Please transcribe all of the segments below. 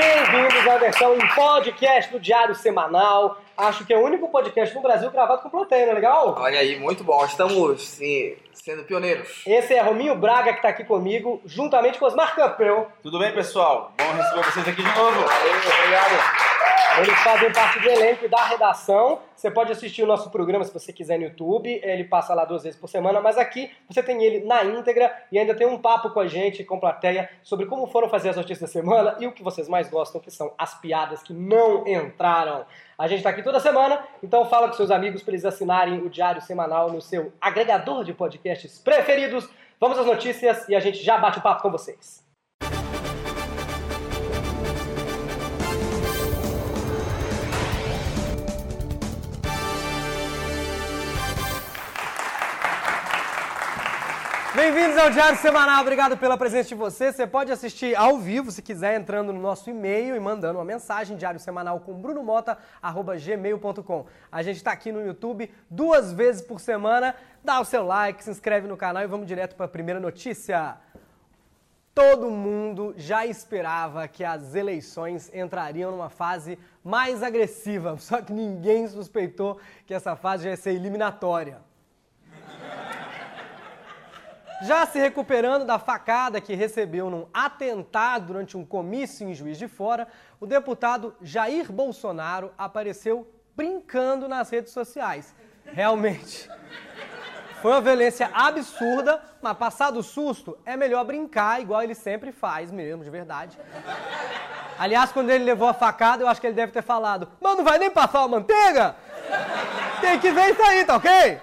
Bem-vindos à versão em podcast do Diário Semanal. Acho que é o único podcast no Brasil gravado com plateia, não é legal? Olha aí, muito bom. Estamos sim, sendo pioneiros. Esse é Rominho Braga que está aqui comigo, juntamente com Osmar Campeu. Tudo bem, pessoal? Bom receber vocês aqui de novo. Valeu, obrigado. Eles fazem parte do elenco e da redação. Você pode assistir o nosso programa se você quiser no YouTube. Ele passa lá duas vezes por semana, mas aqui você tem ele na íntegra e ainda tem um papo com a gente, com a plateia, sobre como foram fazer as notícias da semana e o que vocês mais gostam, que são as piadas que não entraram. A gente está aqui toda semana, então fala com seus amigos para eles assinarem o Diário Semanal no seu agregador de podcasts preferidos. Vamos às notícias e a gente já bate o papo com vocês. Bem-vindos ao Diário Semanal, obrigado pela presença de você. Você pode assistir ao vivo, se quiser, entrando no nosso e-mail e mandando uma mensagem, diário semanal com brunomota.gmail.com. A gente está aqui no YouTube duas vezes por semana. Dá o seu like, se inscreve no canal e vamos direto para a primeira notícia. Todo mundo já esperava que as eleições entrariam numa fase mais agressiva, só que ninguém suspeitou que essa fase ia ser eliminatória. Já se recuperando da facada que recebeu num atentado durante um comício em Juiz de Fora, o deputado Jair Bolsonaro apareceu brincando nas redes sociais. Realmente. Foi uma violência absurda, mas passado o susto, é melhor brincar igual ele sempre faz mesmo, de verdade. Aliás, quando ele levou a facada, eu acho que ele deve ter falado: Mas não vai nem passar a manteiga? Tem que ver isso aí, tá ok?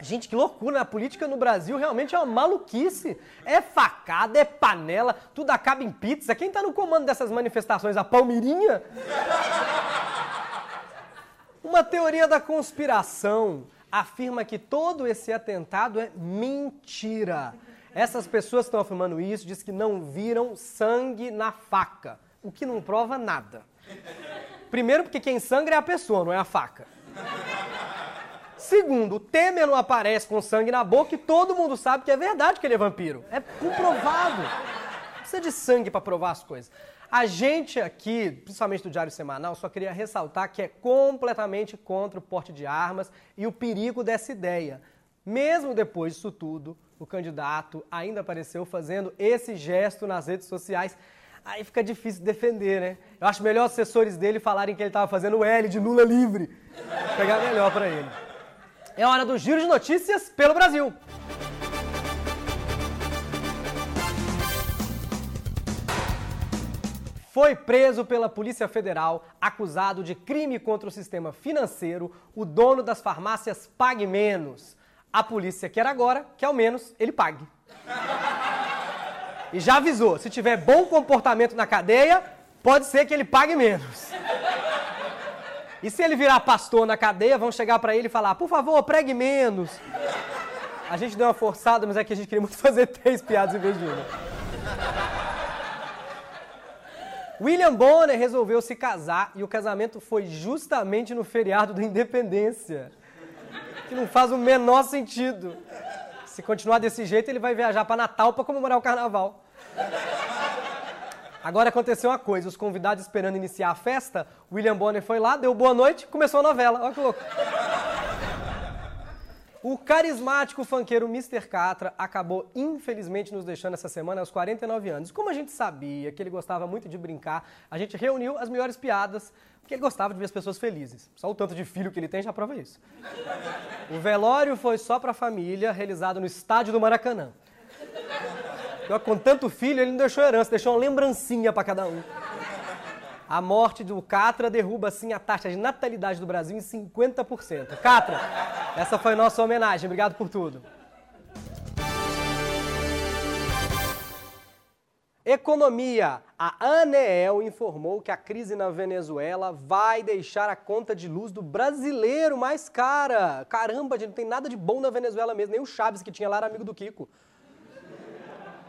Gente, que loucura, a política no Brasil realmente é uma maluquice. É facada, é panela, tudo acaba em pizza. Quem tá no comando dessas manifestações? A Palmirinha? Uma teoria da conspiração afirma que todo esse atentado é mentira. Essas pessoas que estão afirmando isso dizem que não viram sangue na faca, o que não prova nada. Primeiro, porque quem sangra é a pessoa, não é a faca. Segundo, o Temer não aparece com sangue na boca e todo mundo sabe que é verdade que ele é vampiro. É comprovado. Precisa de sangue para provar as coisas. A gente aqui, principalmente do Diário Semanal, só queria ressaltar que é completamente contra o porte de armas e o perigo dessa ideia. Mesmo depois disso tudo, o candidato ainda apareceu fazendo esse gesto nas redes sociais. Aí fica difícil defender, né? Eu acho melhor os assessores dele falarem que ele estava fazendo o L de Lula livre. Pegar melhor para ele. É hora do giro de notícias pelo Brasil. Foi preso pela Polícia Federal, acusado de crime contra o sistema financeiro, o dono das farmácias Pague Menos. A polícia quer agora que ao menos ele pague. E já avisou, se tiver bom comportamento na cadeia, pode ser que ele pague menos. E se ele virar pastor na cadeia, vão chegar para ele e falar: por favor, pregue menos. A gente deu uma forçada, mas é que a gente queria muito fazer três piadas em vez de uma. William Bonner resolveu se casar e o casamento foi justamente no feriado da Independência. Que não faz o menor sentido. Se continuar desse jeito, ele vai viajar para Natal para comemorar o carnaval. Agora aconteceu uma coisa, os convidados esperando iniciar a festa, William Bonner foi lá, deu boa noite, começou a novela. Olha que louco. O carismático funkeiro Mr. Catra acabou, infelizmente, nos deixando essa semana aos 49 anos. Como a gente sabia que ele gostava muito de brincar, a gente reuniu as melhores piadas, porque ele gostava de ver as pessoas felizes. Só o tanto de filho que ele tem já prova isso. O velório foi só para a família, realizado no estádio do Maracanã. Com tanto filho, ele não deixou herança, deixou uma lembrancinha para cada um. A morte do Catra derruba, assim, a taxa de natalidade do Brasil em 50%. Catra, essa foi nossa homenagem. Obrigado por tudo. Economia. A Aneel informou que a crise na Venezuela vai deixar a conta de luz do brasileiro mais cara. Caramba, não tem nada de bom na Venezuela mesmo. Nem o Chaves que tinha lá era amigo do Kiko.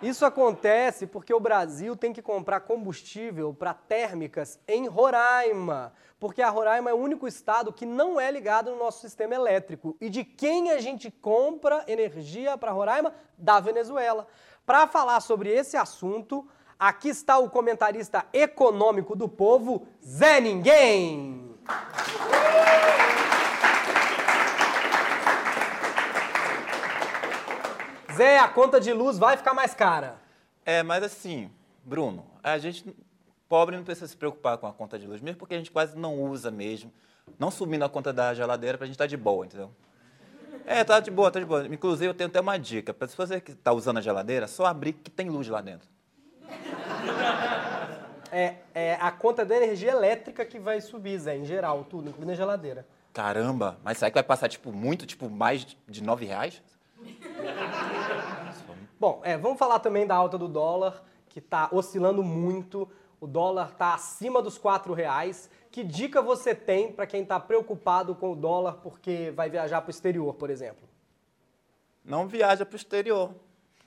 Isso acontece porque o Brasil tem que comprar combustível para térmicas em Roraima, porque a Roraima é o único estado que não é ligado no nosso sistema elétrico. E de quem a gente compra energia para Roraima? Da Venezuela. Para falar sobre esse assunto, Aqui está o comentarista econômico do povo, Zé Ninguém. Zé, a conta de luz vai ficar mais cara. É, mas assim, Bruno, a gente pobre não precisa se preocupar com a conta de luz, mesmo porque a gente quase não usa mesmo. Não subindo a conta da geladeira pra gente estar tá de boa, entendeu? É, tá de boa, tá de boa. Inclusive, eu tenho até uma dica. Se você que está usando a geladeira, só abrir que tem luz lá dentro. É, é a conta da energia elétrica que vai subir, Zé, em geral, tudo, incluindo a geladeira. Caramba, mas será que vai passar, tipo, muito, tipo, mais de nove reais? Bom, é, vamos falar também da alta do dólar, que está oscilando muito. O dólar está acima dos quatro reais. Que dica você tem para quem está preocupado com o dólar porque vai viajar para o exterior, por exemplo? Não viaja para o exterior.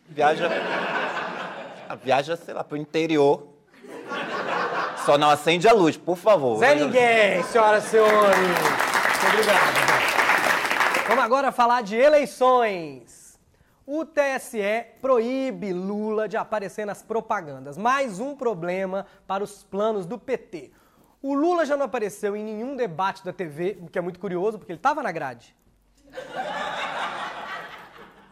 Viaja. viaja, sei lá, para o interior. Só não acende a luz, por favor. Zé Ninguém, senhoras e senhores. Muito obrigado. Vamos agora falar de eleições. O TSE proíbe Lula de aparecer nas propagandas. Mais um problema para os planos do PT. O Lula já não apareceu em nenhum debate da TV, o que é muito curioso, porque ele estava na grade.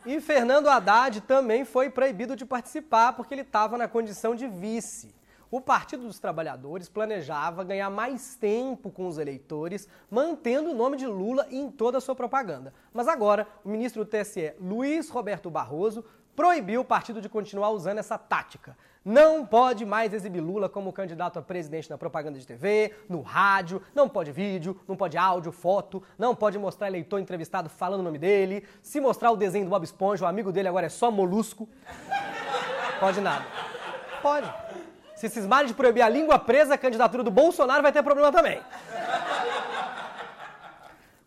E Fernando Haddad também foi proibido de participar porque ele estava na condição de vice. O Partido dos Trabalhadores planejava ganhar mais tempo com os eleitores, mantendo o nome de Lula em toda a sua propaganda. Mas agora, o ministro do TSE, Luiz Roberto Barroso, proibiu o partido de continuar usando essa tática. Não pode mais exibir Lula como candidato a presidente na propaganda de TV, no rádio, não pode vídeo, não pode áudio, foto, não pode mostrar eleitor entrevistado falando o nome dele, se mostrar o desenho do Bob Esponja, o amigo dele agora é só molusco. Pode nada. Pode. Se cismarem de proibir a língua presa, a candidatura do Bolsonaro vai ter problema também.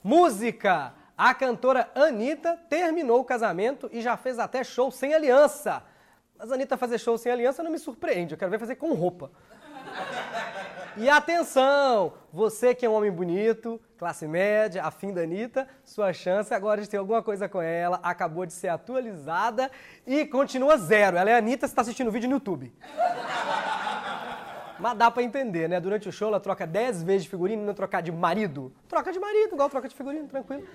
Música. A cantora Anitta terminou o casamento e já fez até show sem aliança. Mas Anitta fazer show sem aliança não me surpreende, eu quero ver fazer com roupa. E atenção, você que é um homem bonito, classe média, afim da Anitta, sua chance agora de ter alguma coisa com ela acabou de ser atualizada e continua zero. Ela é a Anitta, você está assistindo o vídeo no YouTube. Mas dá pra entender, né? Durante o show ela troca 10 vezes de figurino e não trocar de marido. Troca de marido, igual troca de figurino, tranquilo.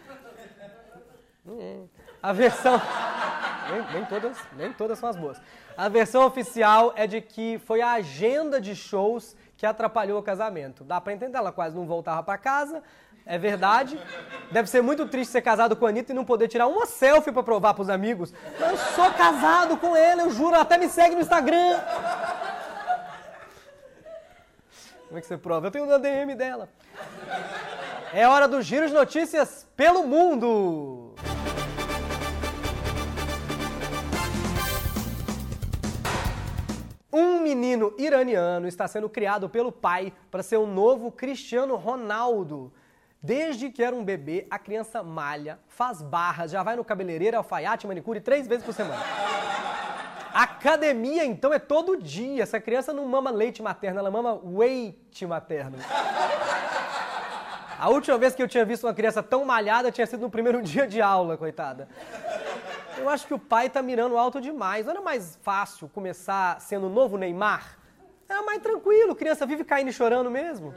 A versão. Nem, nem, todas, nem todas são as boas. A versão oficial é de que foi a agenda de shows que atrapalhou o casamento. Dá pra entender, ela quase não voltava para casa. É verdade. Deve ser muito triste ser casado com a Anitta e não poder tirar uma selfie para provar pros amigos. Eu sou casado com ela, eu juro, ela até me segue no Instagram. Como é que você prova? Eu tenho um DM dela. É hora do giro de notícias pelo mundo. Um menino iraniano está sendo criado pelo pai para ser o novo Cristiano Ronaldo. Desde que era um bebê, a criança malha, faz barras, já vai no cabeleireiro, alfaiate, manicure três vezes por semana. Academia, então, é todo dia. Essa criança não mama leite materno, ela mama weight materno. A última vez que eu tinha visto uma criança tão malhada tinha sido no primeiro dia de aula, coitada. Eu acho que o pai tá mirando alto demais. Não era mais fácil começar sendo o novo Neymar? Era mais tranquilo, criança vive caindo e chorando mesmo.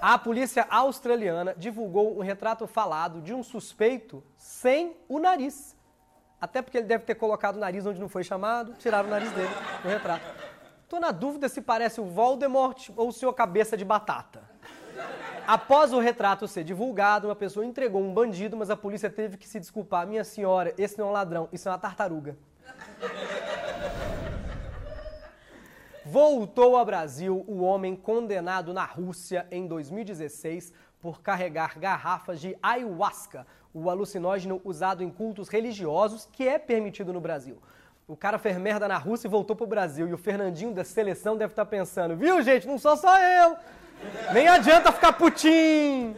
A polícia australiana divulgou um retrato falado de um suspeito sem o nariz. Até porque ele deve ter colocado o nariz onde não foi chamado, tiraram o nariz dele no retrato. Tô na dúvida se parece o Voldemort ou o senhor cabeça de batata. Após o retrato ser divulgado, uma pessoa entregou um bandido, mas a polícia teve que se desculpar. Minha senhora, esse não é um ladrão, isso é uma tartaruga. Voltou ao Brasil o homem condenado na Rússia em 2016 por carregar garrafas de ayahuasca, o alucinógeno usado em cultos religiosos que é permitido no Brasil. O cara fez merda na Rússia e voltou pro Brasil. E o Fernandinho da seleção deve estar tá pensando, viu gente, não sou só eu. Nem adianta ficar putinho.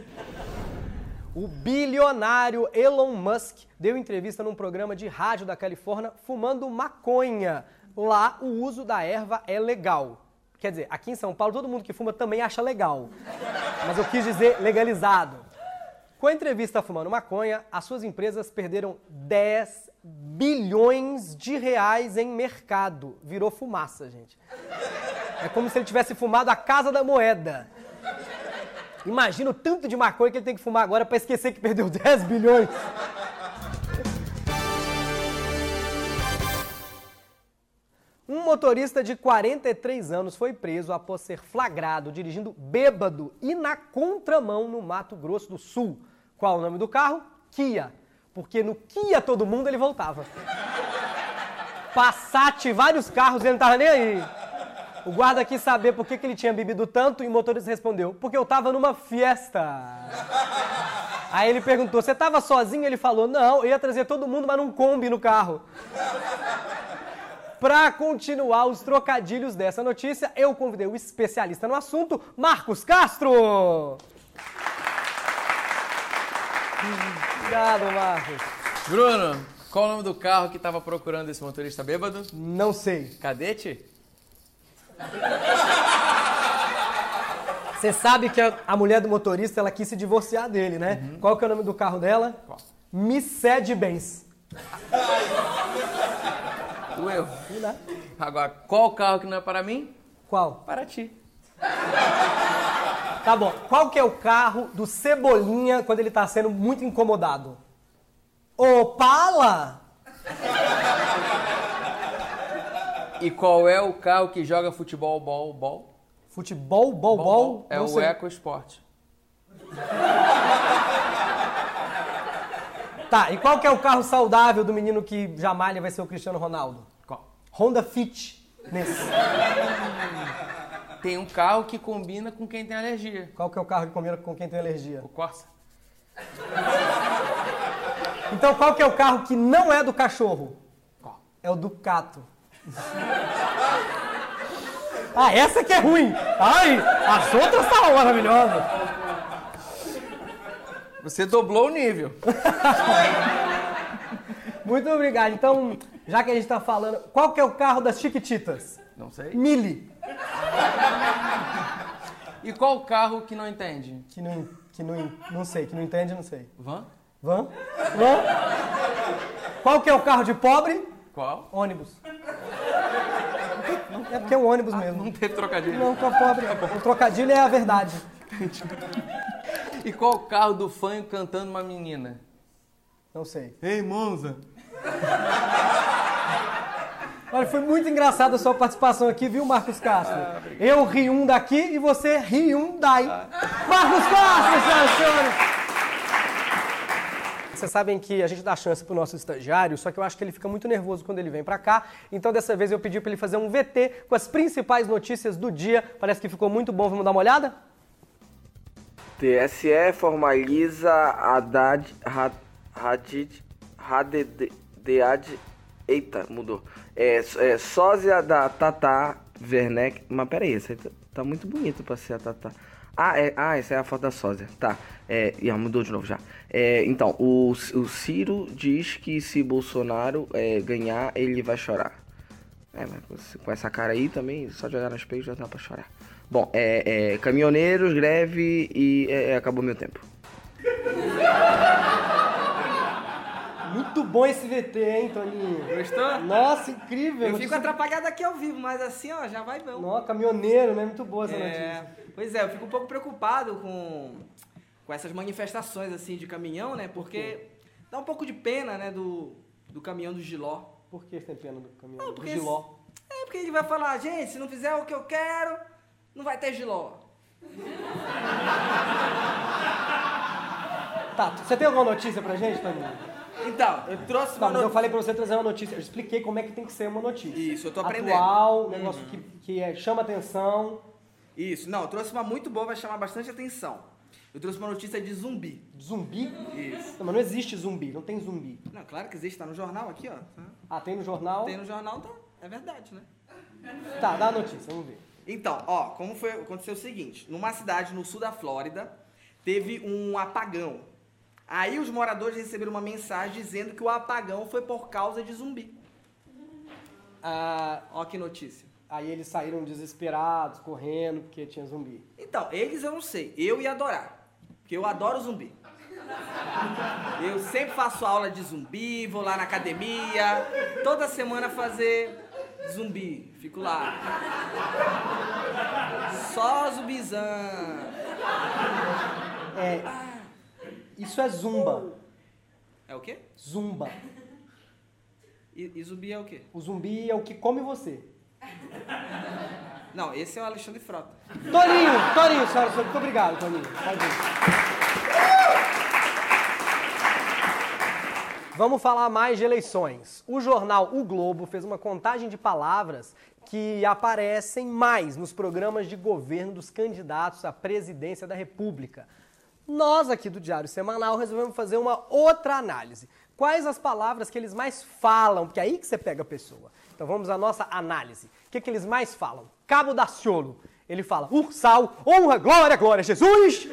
O bilionário Elon Musk deu entrevista num programa de rádio da Califórnia fumando maconha. Lá o uso da erva é legal. Quer dizer, aqui em São Paulo todo mundo que fuma também acha legal. Mas eu quis dizer legalizado. Com a entrevista fumando maconha, as suas empresas perderam 10 bilhões de reais em mercado. Virou fumaça, gente. É como se ele tivesse fumado a casa da moeda. Imagina o tanto de maconha que ele tem que fumar agora para esquecer que perdeu 10 bilhões. Um motorista de 43 anos foi preso após ser flagrado dirigindo bêbado e na contramão no Mato Grosso do Sul. Qual o nome do carro? Kia. Porque no Kia todo mundo ele voltava. Passat, vários carros, ele não tava nem aí. O guarda quis saber por que, que ele tinha bebido tanto e o motorista respondeu: Porque eu tava numa fiesta. Aí ele perguntou: Você tava sozinho? Ele falou: Não, eu ia trazer todo mundo, mas num Kombi no carro. Para continuar os trocadilhos dessa notícia, eu convidei o especialista no assunto, Marcos Castro. Obrigado, Marcos. Bruno, qual o nome do carro que estava procurando esse motorista bêbado? Não sei. Cadete? Você sabe que a, a mulher do motorista ela quis se divorciar dele, né? Qual que é o nome do carro dela? Qual? Mercedes-Benz. O eu. Não dá. Agora, qual carro que não é para mim? Qual? Para ti. Tá bom. Qual que é o carro do Cebolinha quando ele tá sendo muito incomodado? Opala! E qual é o carro que joga futebol, bol, bol? Futebol, bol, bol? É Não o sei. EcoSport. Tá, e qual que é o carro saudável do menino que jamais vai ser o Cristiano Ronaldo? Honda Fit. Nesse. Tem um carro que combina com quem tem alergia. Qual que é o carro que combina com quem tem alergia? O Corsa. Então qual que é o carro que não é do cachorro? Qual? É o Ducato. ah, essa que é ruim. Ai, as outras são maravilhosas. Você dobrou o nível. Muito obrigado. Então, já que a gente tá falando, qual que é o carro das Chiquititas? Não sei. Mili. E qual o carro que não entende? Que não, que não, não sei, que não entende, não sei. Van? Van? Van? Qual que é o carro de pobre? Qual? Ônibus. É porque é um ônibus Não mesmo. teve trocadilho. Não, com a pobre. O trocadilho é a verdade. E qual o carro do fã cantando uma menina? Não sei. Ei, Monza. Olha, foi muito engraçada a sua participação aqui, viu, Marcos Castro? Eu ri um daqui e você ri um daí. Marcos Castro, senhoras e senhores! Vocês sabem que a gente dá chance pro nosso estagiário, só que eu acho que ele fica muito nervoso quando ele vem pra cá. Então dessa vez eu pedi pra ele fazer um VT com as principais notícias do dia. Parece que ficou muito bom. Vamos dar uma olhada? TSE formaliza Haddad, Hadid, Haddad, Dead, eita, mudou. É, é sósia da Tata Werneck, mas peraí, essa aí tá, tá muito bonito pra ser a Tata. Ah, é, ah, essa é a foto da sósia, tá. É, ah, mudou de novo já. É, então, o, o Ciro diz que se Bolsonaro é, ganhar, ele vai chorar. É, mas com essa cara aí também, só de olhar no já dá pra chorar. Bom, é, é, caminhoneiros, greve e é, é, acabou meu tempo. Muito bom esse VT, hein, Toninho? Gostou? Nossa, incrível! Eu Notícia- fico atrapalhado aqui ao vivo, mas assim, ó, já vai bom. Nossa, caminhoneiro, né? Muito boa essa É, notícia. pois é, eu fico um pouco preocupado com, com essas manifestações assim de caminhão, né? Porque dá um pouco de pena, né, do, do caminhão do Giló. Por que tem pena do caminhão? Não, do Giló. É porque ele vai falar, gente, se não fizer o que eu quero, não vai ter Giló. Tá, você tem alguma notícia pra gente, Toninho? Então, eu trouxe Tá, uma mas eu falei pra você trazer uma notícia. Eu expliquei como é que tem que ser uma notícia. Isso, eu tô aprendendo. Atual, um negócio que, que é, chama atenção. Isso, não, eu trouxe uma muito boa, vai chamar bastante atenção. Eu trouxe uma notícia de zumbi. Zumbi? Isso. Não, mas não existe zumbi, não tem zumbi. Não, claro que existe, tá no jornal aqui, ó. Ah, tem no jornal? Tem no jornal, tá? É verdade, né? Tá, dá a notícia, vamos ver. Então, ó, como foi, aconteceu o seguinte, numa cidade no sul da Flórida, teve um apagão. Aí os moradores receberam uma mensagem dizendo que o apagão foi por causa de zumbi. Ah, Ó que notícia. aí eles saíram desesperados, correndo, porque tinha zumbi. Então, eles eu não sei, eu ia adorar, porque eu adoro zumbi. Eu sempre faço aula de zumbi, vou lá na academia, toda semana fazer zumbi. Fico lá. Só zumbizão. É, isso é zumba. É o quê? Zumba. E, e zumbi é o quê? O zumbi é o que come você. Não, esse é o Alexandre Frota. Toninho, Toninho, senhora, senhora, muito obrigado, ir. Vamos falar mais de eleições. O jornal O Globo fez uma contagem de palavras que aparecem mais nos programas de governo dos candidatos à presidência da República. Nós aqui do Diário Semanal resolvemos fazer uma outra análise. Quais as palavras que eles mais falam? Porque é aí que você pega a pessoa. Então vamos à nossa análise. O que, que eles mais falam? Cabo Daciolo. Ele fala Ursal, honra, glória, glória, Jesus!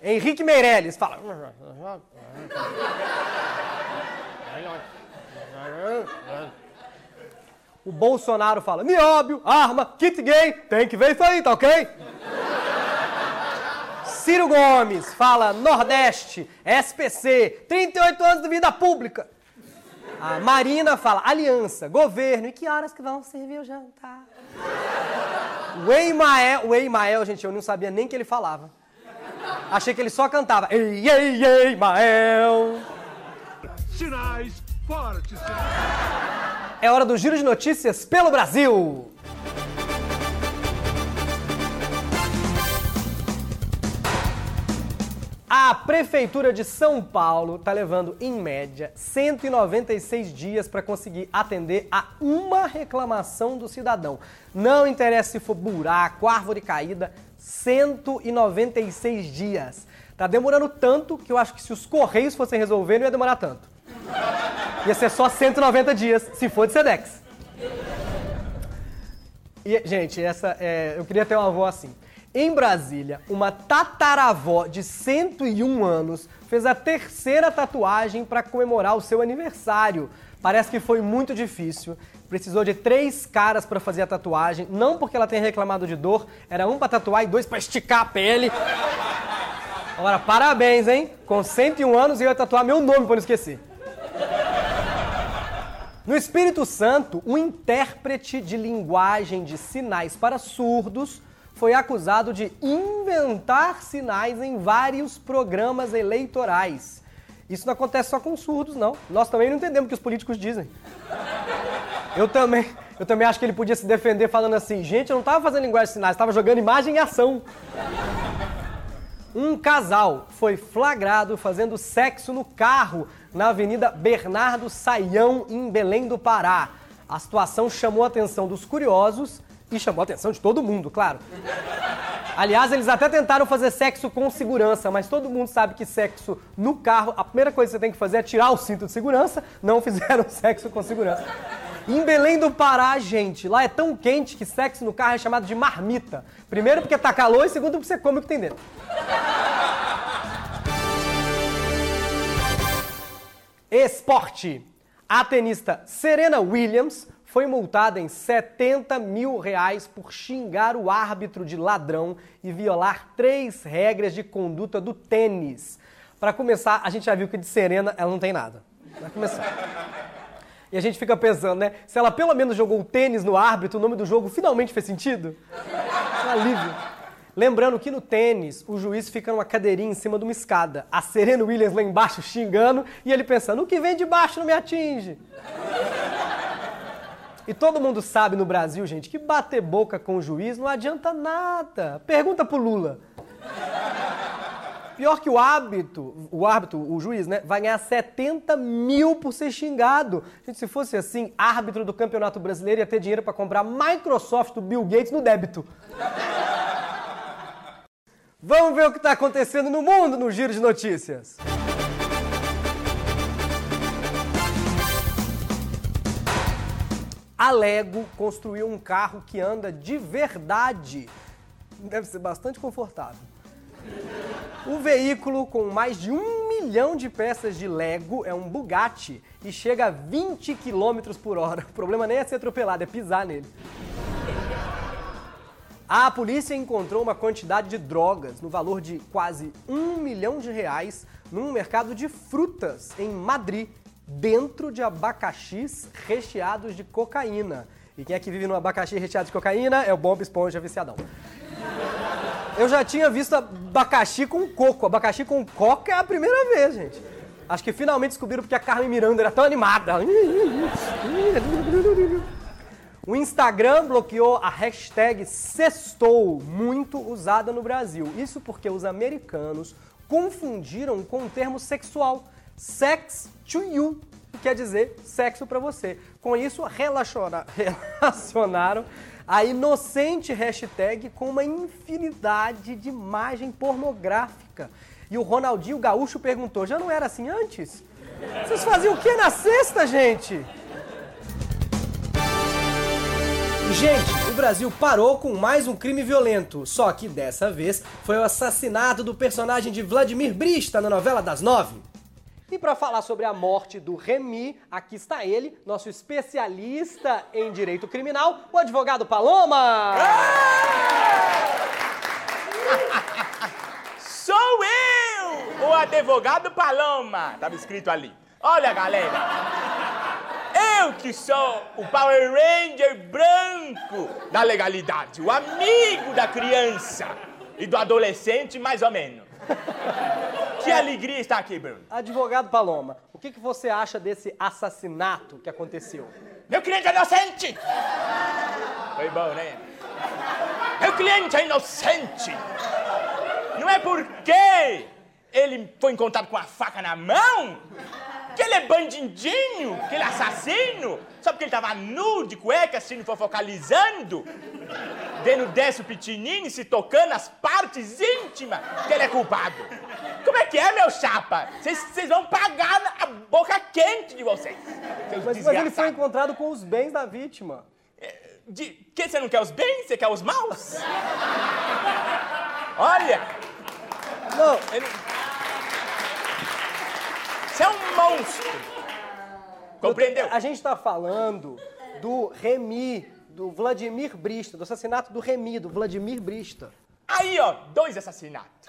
Henrique Meirelles fala. O Bolsonaro fala: nióbio, arma, kit gay, tem que ver isso aí, tá ok? Ciro Gomes fala Nordeste, SPC, 38 anos de vida pública. A Marina fala aliança, governo, e que horas que vão servir o jantar? O Eimael, o Eimael, gente, eu não sabia nem que ele falava. Achei que ele só cantava. Ei, ei, ei, Mael. Sinais fortes. É hora do giro de notícias pelo Brasil. A Prefeitura de São Paulo está levando, em média, 196 dias para conseguir atender a uma reclamação do cidadão. Não interessa se for buraco, árvore caída, 196 dias. Tá demorando tanto que eu acho que se os Correios fossem resolver, não ia demorar tanto. Ia ser só 190 dias, se for de Sedex. E, gente, essa é, eu queria ter uma avó assim. Em Brasília, uma tataravó de 101 anos fez a terceira tatuagem para comemorar o seu aniversário. Parece que foi muito difícil. Precisou de três caras para fazer a tatuagem, não porque ela tenha reclamado de dor, era um para tatuar e dois para esticar a pele. Agora, parabéns, hein? Com 101 anos eu ia tatuar meu nome para não esquecer. No Espírito Santo, um intérprete de linguagem de sinais para surdos foi acusado de inventar sinais em vários programas eleitorais. Isso não acontece só com surdos, não. Nós também não entendemos o que os políticos dizem. Eu também, eu também acho que ele podia se defender falando assim: gente, eu não estava fazendo linguagem de sinais, estava jogando imagem em ação. Um casal foi flagrado fazendo sexo no carro na Avenida Bernardo Saião, em Belém do Pará. A situação chamou a atenção dos curiosos e chamou a atenção de todo mundo, claro. Aliás, eles até tentaram fazer sexo com segurança, mas todo mundo sabe que sexo no carro, a primeira coisa que você tem que fazer é tirar o cinto de segurança. Não fizeram sexo com segurança. Em Belém do Pará, gente, lá é tão quente que sexo no carro é chamado de marmita. Primeiro porque tá calor e segundo porque você come o que tem dentro. Esporte. A tenista Serena Williams foi multada em 70 mil reais por xingar o árbitro de ladrão e violar três regras de conduta do tênis. Para começar, a gente já viu que de Serena ela não tem nada. Vai começar. E a gente fica pensando, né? Se ela pelo menos jogou o tênis no árbitro, o nome do jogo finalmente fez sentido? Um alívio. Lembrando que no tênis, o juiz fica numa cadeirinha em cima de uma escada. A Serena Williams lá embaixo xingando e ele pensando, o que vem de baixo não me atinge. E todo mundo sabe no Brasil, gente, que bater boca com o juiz não adianta nada. Pergunta pro Lula. Pior que o hábito, o árbitro, o juiz, né, vai ganhar 70 mil por ser xingado. Gente, se fosse assim, árbitro do Campeonato Brasileiro ia ter dinheiro para comprar Microsoft do Bill Gates no débito. Vamos ver o que está acontecendo no mundo no Giro de Notícias. A Lego construiu um carro que anda de verdade. Deve ser bastante confortável. O veículo, com mais de um milhão de peças de Lego, é um Bugatti e chega a 20 km por hora. O problema nem é ser atropelado, é pisar nele. A polícia encontrou uma quantidade de drogas no valor de quase um milhão de reais num mercado de frutas em Madrid, dentro de abacaxis recheados de cocaína. E quem é que vive no abacaxi recheado de cocaína é o Bob Esponja viciadão. Eu já tinha visto abacaxi com coco. Abacaxi com coca é a primeira vez, gente. Acho que finalmente descobriram porque a Carmen Miranda era tão animada. O Instagram bloqueou a hashtag sextou, muito usada no Brasil. Isso porque os americanos confundiram com o termo sexual, sex to you, que quer dizer sexo pra você. Com isso, relaciona- relacionaram a inocente hashtag com uma infinidade de imagem pornográfica. E o Ronaldinho Gaúcho perguntou: já não era assim antes? Vocês faziam o que na sexta, gente? Gente, o Brasil parou com mais um crime violento, só que dessa vez foi o assassinato do personagem de Vladimir Brista na novela das nove. E para falar sobre a morte do Remy, aqui está ele, nosso especialista em direito criminal, o advogado Paloma! Sou eu, o advogado Paloma. Tava escrito ali. Olha, galera. Eu que sou o Power Ranger branco da legalidade, o amigo da criança e do adolescente, mais ou menos. Que alegria estar aqui, Bruno. Advogado Paloma, o que, que você acha desse assassinato que aconteceu? Meu cliente é inocente! Foi bom, né? Meu cliente é inocente! Não é porque ele foi encontrado com a faca na mão que ele é bandidinho, que ele é assassino, só porque ele tava nu, de cueca, assim, focalizando, dando desse o pitininho e se tocando as partes íntimas, que ele é culpado. Como é que é, meu chapa? Vocês vão pagar a boca quente de vocês. Mas, mas ele foi encontrado com os bens da vítima. De que você não quer os bens, você quer os maus? Olha, Não, ele... você é um monstro. Compreendeu? A gente está falando do Remy, do Vladimir Brista, do assassinato do Remy, do Vladimir Brista. Aí, ó, dois assassinatos.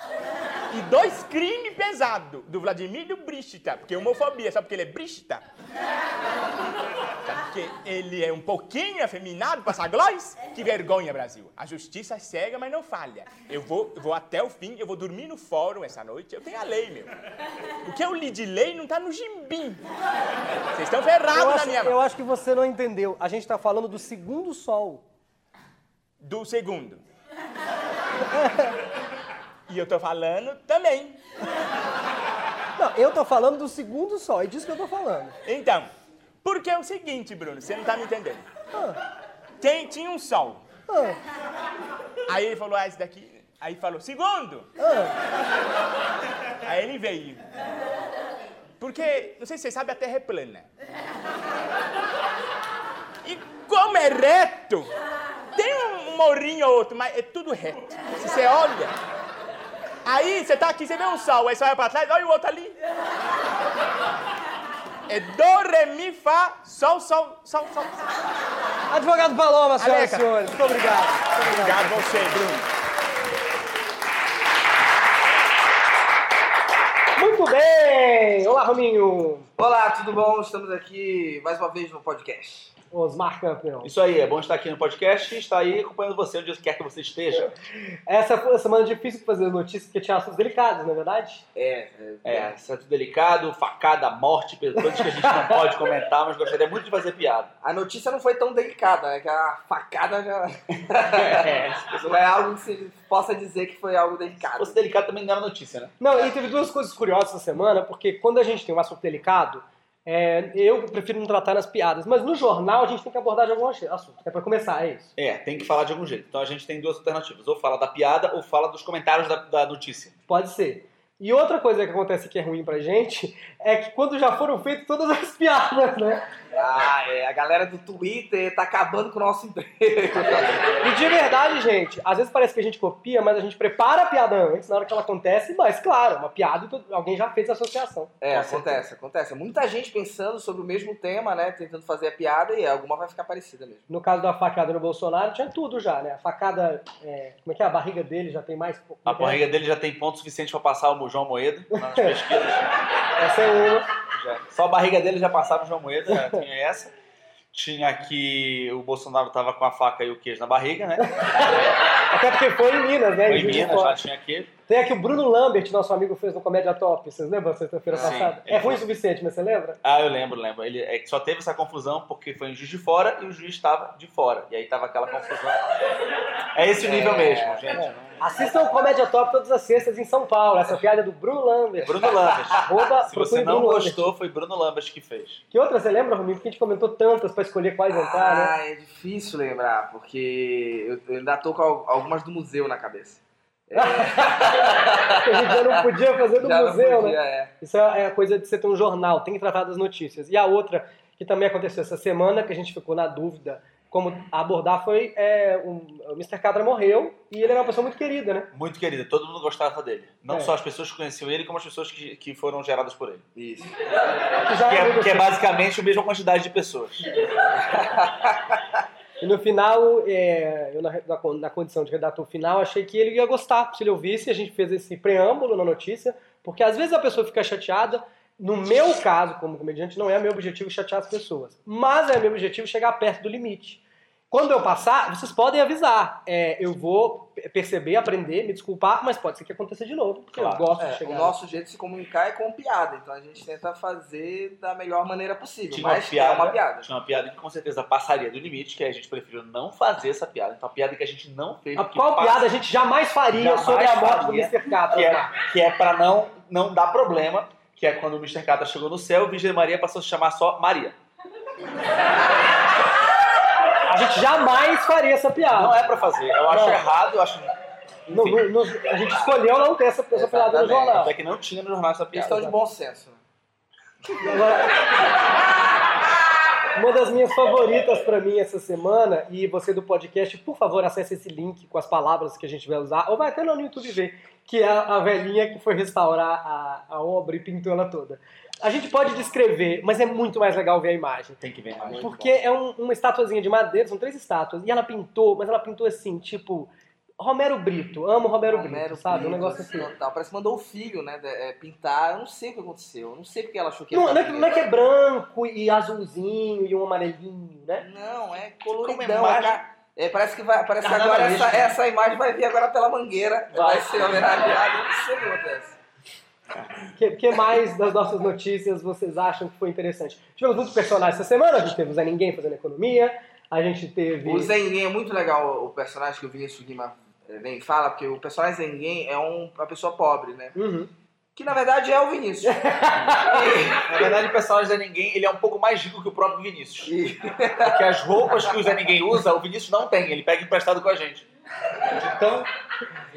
E dois crimes pesados do Vladimir e do Brista. Porque homofobia, só porque ele é Brista. Porque ele é um pouquinho afeminado, passa glóis? Que vergonha, Brasil. A justiça é cega, mas não falha. Eu vou, eu vou até o fim, eu vou dormir no fórum essa noite. Eu tenho a lei, meu. O que eu li de lei não tá no gimbim. Vocês estão Eu ferrados na acho, minha eu mão. acho que você não entendeu. A gente está falando do segundo sol. Do segundo. E eu tô falando também. Não, eu tô falando do segundo sol, é disso que eu tô falando. Então, porque é o seguinte, Bruno, você não tá me entendendo. Tinha um sol. Aí ele falou, ah, esse daqui. Aí falou, segundo. Aí ele veio. Porque, não sei se você sabe, a Terra é plana. E como é reto, tem um morrinho ou outro, mas é tudo reto. Se você olha. Aí você tá aqui, você vê um sol, aí você olha pra trás, olha o outro ali. É do, re, mi, fá, sol, sol, sol, sol. Advogado Paloma, senhoras e Aleca. senhores. Muito obrigado. Muito obrigado. Obrigado a você, Bruno. Muito bem! Olá, Rominho! Olá, tudo bom? Estamos aqui mais uma vez no podcast. Osmar Campeão. Isso aí, é bom estar aqui no podcast e estar aí acompanhando você onde quer que você esteja. Essa foi uma semana difícil de fazer notícias porque tinha assuntos delicados, não é verdade? É, é, É, certo delicado, facada, morte, coisas que a gente não pode comentar, mas gostaria muito de fazer piada. a notícia não foi tão delicada, né? Que a facada já. É, não é algo que se possa dizer que foi algo se delicado. fosse delicado também não era notícia, né? Não, e teve duas coisas curiosas essa semana, porque quando a gente tem um assunto delicado, é, eu prefiro não tratar nas piadas, mas no jornal a gente tem que abordar de algum assunto. É pra começar, é isso. É, tem que falar de algum jeito. Então a gente tem duas alternativas. Ou fala da piada ou fala dos comentários da, da notícia. Pode ser. E outra coisa que acontece que é ruim pra gente é que quando já foram feitas todas as piadas, né? Ah, é. A galera do Twitter tá acabando com o nosso emprego. E de verdade, gente, às vezes parece que a gente copia, mas a gente prepara a piada antes, na hora que ela acontece, mas claro, uma piada e alguém já fez a associação. É, acontece, acontece. Muita gente pensando sobre o mesmo tema, né? Tentando fazer a piada e alguma vai ficar parecida mesmo. No caso da facada no Bolsonaro, tinha tudo já, né? A facada, é, como é que é? A barriga dele já tem mais... A barriga dele já tem ponto suficiente pra passar o João Moedo nas pesquisas. Essa é Só a barriga dele já passava o João Moedo, já tinha essa. Tinha que o Bolsonaro tava com a faca e o queijo na barriga, né? Até porque foi em Minas, né? Foi Em Minas, já tinha queijo. Tem aqui o Bruno Lambert, nosso amigo, fez no Comédia Top. Vocês lembram sexta-feira Sim, passada? ele É ruim o foi. suficiente, mas você lembra? Ah, eu lembro, lembro. Ele é que só teve essa confusão porque foi em Juiz de Fora e o juiz estava de fora. E aí tava aquela confusão. É esse o nível mesmo, gente. Assistam o Comédia Top todas as sextas em São Paulo. Essa piada é do Bruno Lambert. Bruno Lambert. Arroba, Se você não Bruno Lambert. gostou, foi Bruno Lambert que fez. Que outra você lembra, Rominho? Porque a gente comentou tantas pra escolher quais entrar, né? Ah, é difícil lembrar, porque eu ainda tô com algumas do museu na cabeça. Que a gente já não podia fazer do Já museu, podia, né? é. Isso é a coisa de você ter um jornal, tem que tratar das notícias. E a outra, que também aconteceu essa semana, que a gente ficou na dúvida como abordar, foi é, um- o Mr. Catra morreu e ele era uma pessoa muito querida, né? Muito querido, todo mundo gostava dele. Não É. só as pessoas que conheciam ele, como as pessoas que, que foram geradas por ele. Isso. Que é, que é assim. basicamente a mesma quantidade de pessoas. E no final, é, eu na, na, condição de redator final, achei que ele ia gostar se ele ouvisse. A gente fez esse preâmbulo na notícia, porque às vezes a pessoa fica chateada. No meu caso, como comediante, não é meu objetivo chatear as pessoas, mas é meu objetivo chegar perto do limite. Quando eu passar, vocês podem avisar. É, eu vou perceber, aprender, me desculpar, mas pode ser que aconteça de novo, porque Claro. eu gosto É, de chegar. o nosso jeito de se comunicar é com piada, então a gente tenta fazer da melhor maneira possível, Tinha uma mas piada, é uma piada. Tinha uma piada que com certeza passaria do limite, que a gente preferiu não fazer essa piada. Então a piada que a gente não fez. A que qual passa- piada a gente jamais faria Jamais sobre a morte faria, do Mr. Catra? Que é, que é pra não, não dar problema, que é quando o Mr. Catra chegou no céu, o Virgem Maria passou a se chamar só Maria. A gente jamais faria essa piada. Não é pra fazer. Eu acho Não. errado, eu acho. No- no- no- a gente escolheu não ter essa, essa piada no jornal. Até que não tinha no jornal essa piada. Questão de bom senso. né? Uma das minhas favoritas pra mim essa semana, e você do podcast, por favor, acesse esse link com as palavras que a gente vai usar, ou vai até lá no YouTube ver, que é a velhinha que foi restaurar a, a obra e pintou ela toda. A gente pode descrever, mas é muito mais legal ver a imagem. Tem que ver mais. Porque é um- uma estatuazinha de madeira, são três estátuas, e ela pintou, mas ela pintou assim, tipo, Romero Brito, amo Romero, Romero Brito, sabe? Um Brito, negócio assim. Total. Parece que mandou o filho, né, é, pintar. Eu não sei o que aconteceu. Eu não sei porque ela achou que Não, não, é não é que é branco e azulzinho e um amarelinho, né? Não, é Como coloridão. imagem- é é, parece que, vai, parece que agora essa, essa imagem vai vir agora pela mangueira. Vai, ser homenageada. Não sei o que acontece. O que, que mais das nossas notícias vocês acham que foi interessante? Tivemos muitos personagens essa semana, a gente teve o Zé Ninguém fazendo economia, a gente teve... O Zé Ninguém é muito legal, o personagem que o Vinícius Guima eh, vem e fala, porque o personagem Zé Ninguém é um- uma pessoa pobre, né? Uhum. Que na verdade é o Vinícius. Na verdade, o personagem Zé Ninguém ele é um pouco mais rico que o próprio Vinícius. Porque as roupas que o Zé Ninguém usa, o Vinícius não tem. Ele pega emprestado com a gente. Então,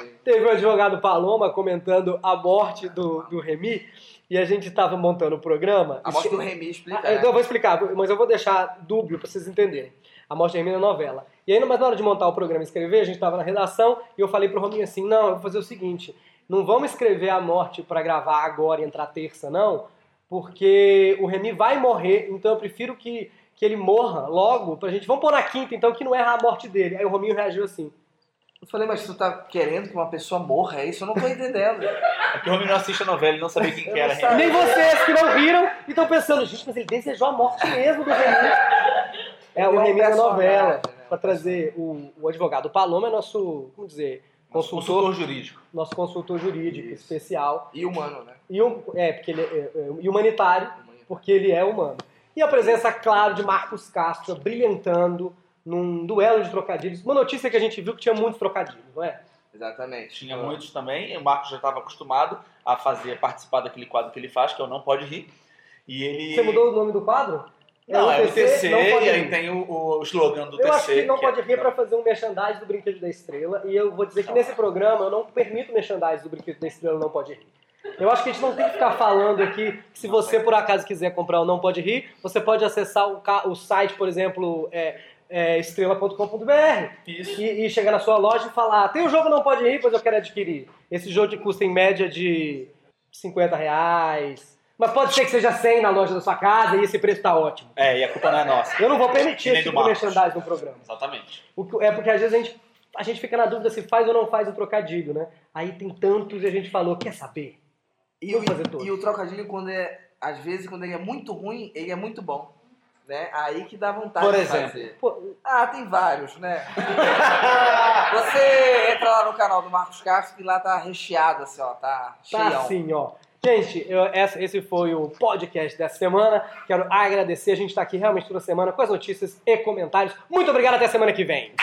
Amigo. Teve o advogado Paloma comentando a morte do, do Remy, e a gente estava montando o programa. A morte do Remy explica. Ah, né? então eu vou explicar, mas eu vou deixar dúbio para vocês entenderem. A morte de Remy na novela. E aí, mas na hora de montar o programa e escrever, a gente estava na redação e eu falei pro Rominho assim: não, eu vou fazer o seguinte, não vamos escrever a morte para gravar agora e entrar terça, não, porque o Remy vai morrer, então eu prefiro que, que ele morra logo pra gente. Vamos pôr na quinta, então, que não erra a morte dele. Aí o Rominho reagiu assim. Eu falei, mas tu tá querendo que uma pessoa morra? É isso? Eu não tô entendendo. é que o homem não assiste a novela e não sabia quem que era. E nem vocês que não riram e estão pensando, gente, mas ele desejou a morte mesmo do Remy. É o é um Remy da personagem, novela, né? para trazer o, o advogado Paloma, é nosso, como dizer, consultor, Consultor jurídico. nosso consultor jurídico Isso. especial. E humano, né? E, um, é, porque ele é, é, e humanitário, porque ele é humano. E a presença, claro, de Marcos Castro brilhantando num duelo de trocadilhos. Uma notícia que a gente viu que tinha muitos trocadilhos, não é? Exatamente. Tinha muitos também. O Marcos já estava acostumado a fazer, participar daquele quadro que ele faz, que é o Não Pode Rir. E ele. Você mudou o nome do quadro? Não, é o TC, não pode e aí rir. tem o, o slogan do Eu TC. acho que não que é- pode rir para fazer um merchandising do Brinquedo da Estrela. E eu vou dizer que nesse programa eu não permito merchandising do Brinquedo da Estrela não pode rir. Eu acho que a gente não tem que ficar falando aqui que se você por acaso quiser comprar o Não Pode Rir, você pode acessar o, o site, por exemplo, é, é, estrela.com.br e, e chegar na sua loja e falar: tem o jogo Não Pode Rir, pois eu quero adquirir. Esse jogo que custa em média de 50 reais. Mas pode ser que seja 100 na loja da sua casa e esse preço tá ótimo. É, e a culpa não é nossa. Eu não vou permitir E esse do tipo de merchandising no programa. Exatamente. O que- É porque às vezes a gente, a gente fica na dúvida se faz ou não faz o trocadilho, né? Aí tem tantos e a gente falou, quer saber? E, o- fazer todos. e o trocadilho, quando é. Às vezes, quando ele é muito ruim, ele é muito bom. Né? Aí que dá vontade Por de exemplo. fazer. Pô, Ah, tem vários, né? Você entra lá no canal do Marcos Castro que lá tá recheado, assim, ó, tá Tá cheião. assim, ó. Gente, eu- essa- esse foi o podcast dessa semana. Quero agradecer. A gente tá aqui realmente toda semana com as notícias e comentários. Muito obrigado, até semana que vem.